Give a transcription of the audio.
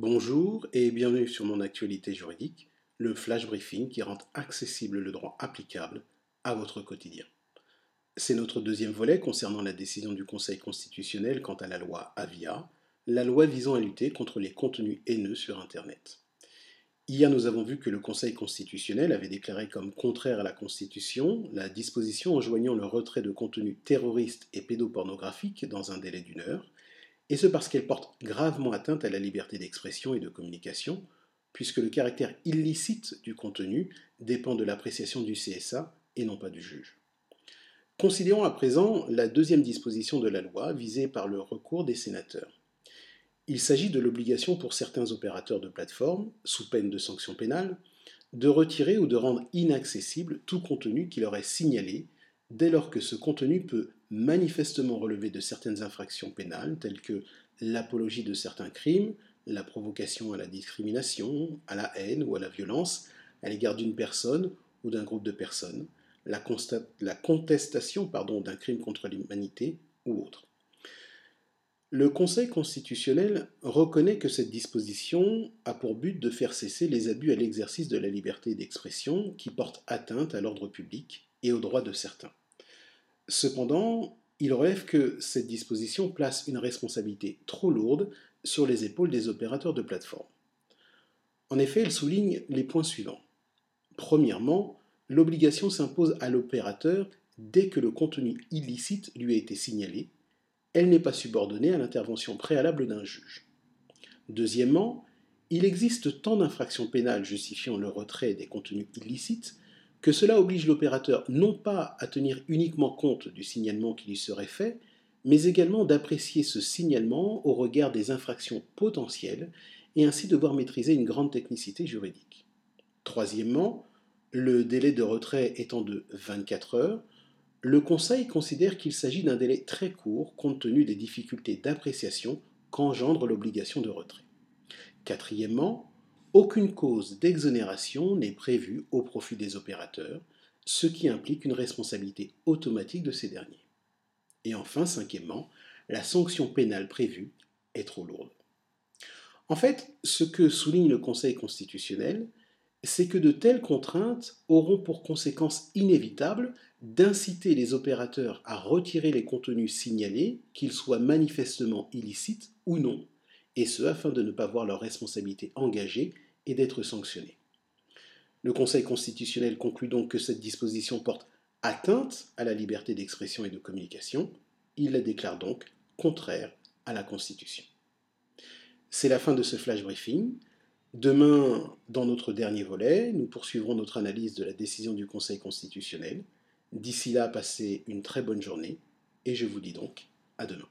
Bonjour et bienvenue sur mon actualité juridique, le flash briefing qui rend accessible le droit applicable à votre quotidien. C'est notre deuxième volet concernant la décision du Conseil constitutionnel quant à la loi Avia, la loi visant à lutter contre les contenus haineux sur Internet. Hier, nous avons vu que le Conseil constitutionnel avait déclaré comme contraire à la Constitution la disposition enjoignant le retrait de contenus terroristes et pédopornographiques dans un délai d'une heure, et ce parce qu'elle porte gravement atteinte à la liberté d'expression et de communication, puisque le caractère illicite du contenu dépend de l'appréciation du CSA et non pas du juge. Considérons à présent la deuxième disposition de la loi visée par le recours des sénateurs. Il s'agit de l'obligation pour certains opérateurs de plateforme, sous peine de sanctions pénales, de retirer ou de rendre inaccessible tout contenu qui leur est signalé dès lors que ce contenu peut manifestement relever de certaines infractions pénales telles que l'apologie de certains crimes, la provocation à la discrimination, à la haine ou à la violence à l'égard d'une personne ou d'un groupe de personnes, la, contestation d'un crime contre l'humanité ou autre. Le Conseil constitutionnel reconnaît que cette disposition a pour but de faire cesser les abus à l'exercice de la liberté d'expression qui portent atteinte à l'ordre public et aux droits de certains. Cependant, il relève que cette disposition place une responsabilité trop lourde sur les épaules des opérateurs de plateforme. En effet, elle souligne les points suivants. Premièrement, l'obligation s'impose à l'opérateur dès que le contenu illicite lui a été signalé. Elle n'est pas subordonnée à l'intervention préalable d'un juge. Deuxièmement, il existe tant d'infractions pénales justifiant le retrait des contenus illicites que cela oblige l'opérateur non pas à tenir uniquement compte du signalement qui lui serait fait, mais également d'apprécier ce signalement au regard des infractions potentielles et ainsi devoir maîtriser une grande technicité juridique. Troisièmement, le délai de retrait étant de 24 heures, le Conseil considère qu'il s'agit d'un délai très court compte tenu des difficultés d'appréciation qu'engendre l'obligation de retrait. Quatrièmement, aucune cause d'exonération n'est prévue au profit des opérateurs, ce qui implique une responsabilité automatique de ces derniers. Et enfin, cinquièmement, la sanction pénale prévue est trop lourde. En fait, ce que souligne le Conseil constitutionnel, c'est que de telles contraintes auront pour conséquence inévitable d'inciter les opérateurs à retirer les contenus signalés, qu'ils soient manifestement illicites ou non, et ce afin de ne pas voir leur responsabilité engagée et d'être sanctionnés. Le Conseil constitutionnel conclut donc que cette disposition porte atteinte à la liberté d'expression et de communication. Il la déclare donc contraire à la Constitution. C'est la fin de ce flash briefing. Demain, dans notre dernier volet, nous poursuivrons notre analyse de la décision du Conseil constitutionnel. D'ici là, passez une très bonne journée et je vous dis donc à demain.